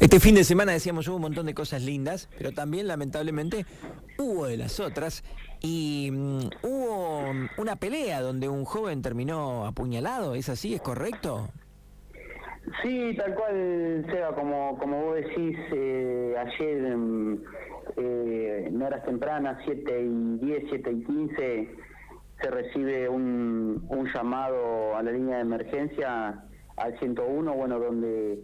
Este fin de semana decíamos hubo un montón de cosas lindas, pero también lamentablemente hubo de las otras y mm, hubo una pelea donde un joven terminó apuñalado, ¿es así? ¿Es correcto? Sí, tal cual, Seba, como, como vos decís, eh, ayer en, eh, en horas tempranas, 7 y 10, 7 y 15, se recibe un, un llamado a la línea de emergencia al 101, bueno, donde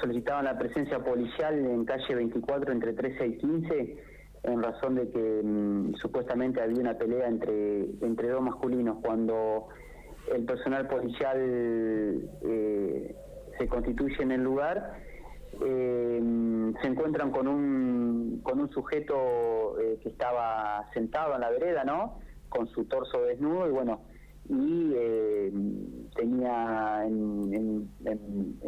solicitaban la presencia policial en calle 24 entre 13 y 15 en razón de que mm, supuestamente había una pelea entre, entre dos masculinos. Cuando el personal policial eh, se constituye en el lugar eh, se encuentran con un con un sujeto eh, que estaba sentado en la vereda no con su torso desnudo y bueno y eh, tenía en,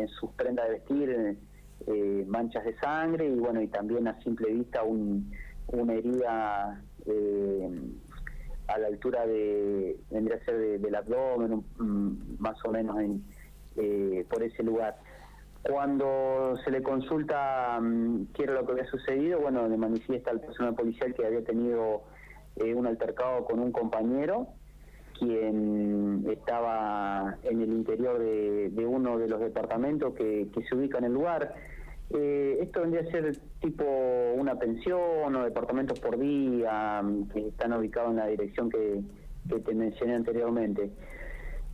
sus prendas de vestir eh, manchas de sangre y bueno y también a simple vista una herida eh, a la altura de vendría a ser del abdomen más o menos por ese lugar. Cuando se le consulta qué era lo que había sucedido bueno le manifiesta al personal policial que había tenido un altercado con un compañero quien estaba en el interior de, uno de los departamentos que, se ubica en el lugar. Eh, esto vendría a ser tipo una pensión o departamentos por día que están ubicados en la dirección que, te mencioné anteriormente.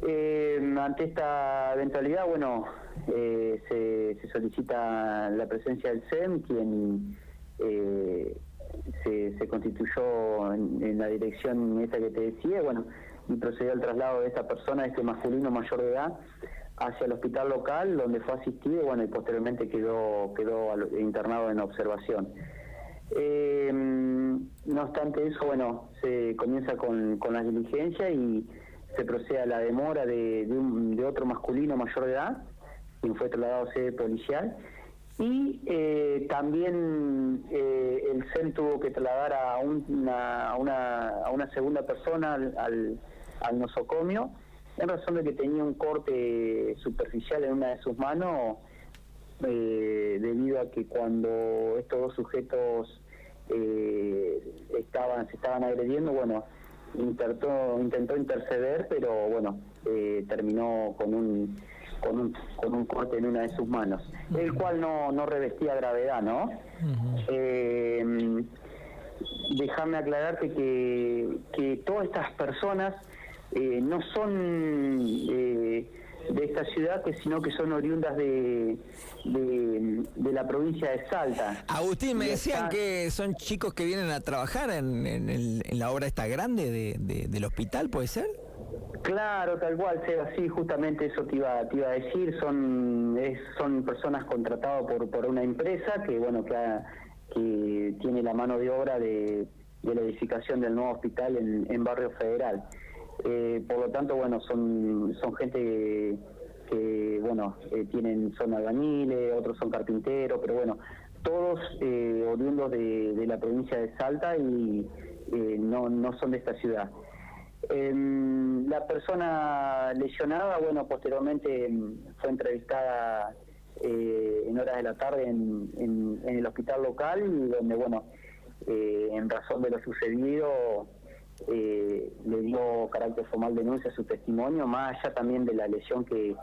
Eh, ante esta eventualidad, bueno, eh, se, solicita la presencia del SEM, quien se, constituyó en, en, la dirección esta que te decía, bueno, y procedió al traslado de esta persona, este masculino mayor de edad, hacia el hospital local donde fue asistido bueno, y posteriormente quedó, quedó internado en observación. Eh, no obstante eso, bueno, se comienza con, con las diligencias y se procede a la demora de, de, otro masculino mayor de edad, quien fue trasladado a sede policial, y eh, también eh, el CEN tuvo que trasladar a una, a una, a una segunda persona al nosocomio, en razón de que tenía un corte superficial en una de sus manos, eh, debido a que cuando estos dos sujetos eh, estaban se estaban agrediendo, bueno, intentó, intentó interceder, pero bueno, eh, terminó con un, con un con un corte en una de sus manos, el cual no, no revestía gravedad, ¿no? déjame aclararte que, que todas estas personas eh, no son eh, de esta ciudad, sino que son oriundas de, de, la provincia de Salta. Agustín, me decían que son chicos que vienen a trabajar en, en, la obra esta grande de, del hospital, ¿puede ser? Claro, tal cual, sea así, justamente eso te iba, te iba a decir, son son personas contratadas por, por una empresa que, bueno, que, que tiene la mano de obra de, de la edificación del nuevo hospital en, en Barrio Federal. Eh, por lo tanto, bueno, son, son gente que, bueno, eh, tienen, son albañiles, otros son carpinteros, pero bueno, todos eh, oriundos de, la provincia de Salta y eh, no, no son de esta ciudad. Em, la persona lesionada, bueno, posteriormente em, fue entrevistada en horas de la tarde en, en, en, el hospital local donde, bueno, en razón de lo sucedido, eh, le dio carácter formal denuncia a su testimonio, más allá también de la lesión que,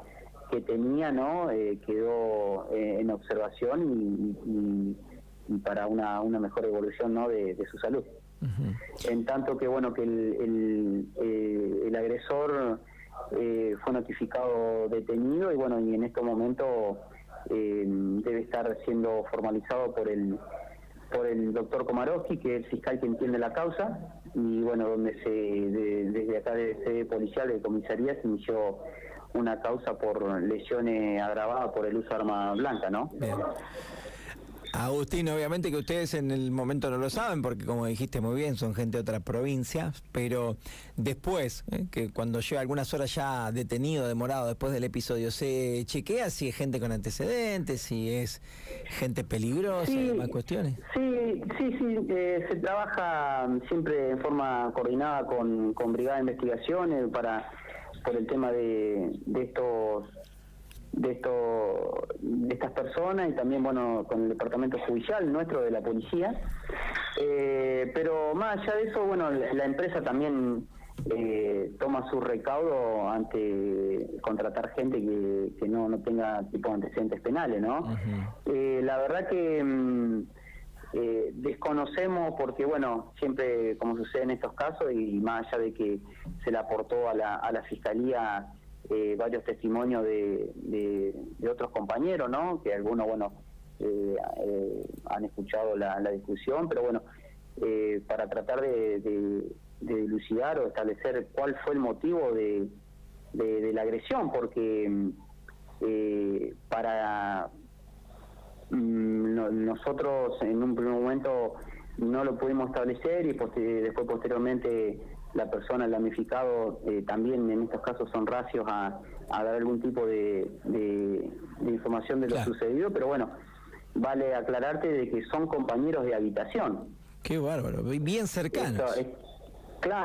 que tenía, ¿no? Eh, quedó eh, en observación y, para una, una mejor evolución, ¿no? De, su salud. En tanto que, bueno, que el, el, el agresor fue notificado detenido y, bueno, y en este momento debe estar siendo formalizado por el por el doctor Komarowski, que es el fiscal que entiende la causa, y bueno, donde se desde acá de sede policial de comisaría se inició una causa por lesiones agravadas por el uso de arma blanca, ¿no? Agustín, obviamente que ustedes en el momento no lo saben, porque como dijiste muy bien, son gente de otras provincias, pero después, eh, que cuando lleva algunas horas ya detenido, demorado después del episodio, ¿se chequea si es gente con antecedentes, si es gente peligrosa y demás cuestiones? Sí, sí, sí, eh, se trabaja siempre en forma coordinada con, con Brigada de Investigaciones para por el tema de, de estos de esto de estas personas y también bueno con el departamento judicial nuestro de la policía. Eh, pero más allá de eso bueno la, empresa también eh, toma su recaudo ante contratar gente que, no, no tenga tipo de antecedentes penales no eh, la verdad que mm, desconocemos porque bueno siempre como sucede en estos casos y más allá de que se le aportó a la, a la fiscalía eh, varios testimonios de, de, otros compañeros, ¿no? Que algunos, bueno, eh, eh, han escuchado la, discusión, pero bueno, para tratar de, de, dilucidar o establecer cuál fue el motivo de, la agresión, porque para mm, nosotros en un primer momento no lo pudimos establecer y después posteriormente la persona, el damnificado, eh, también en estos casos son racios a, dar algún tipo de, información de lo sucedido, pero bueno, vale aclararte de que son compañeros de habitación. Qué bárbaro, bien cercanos.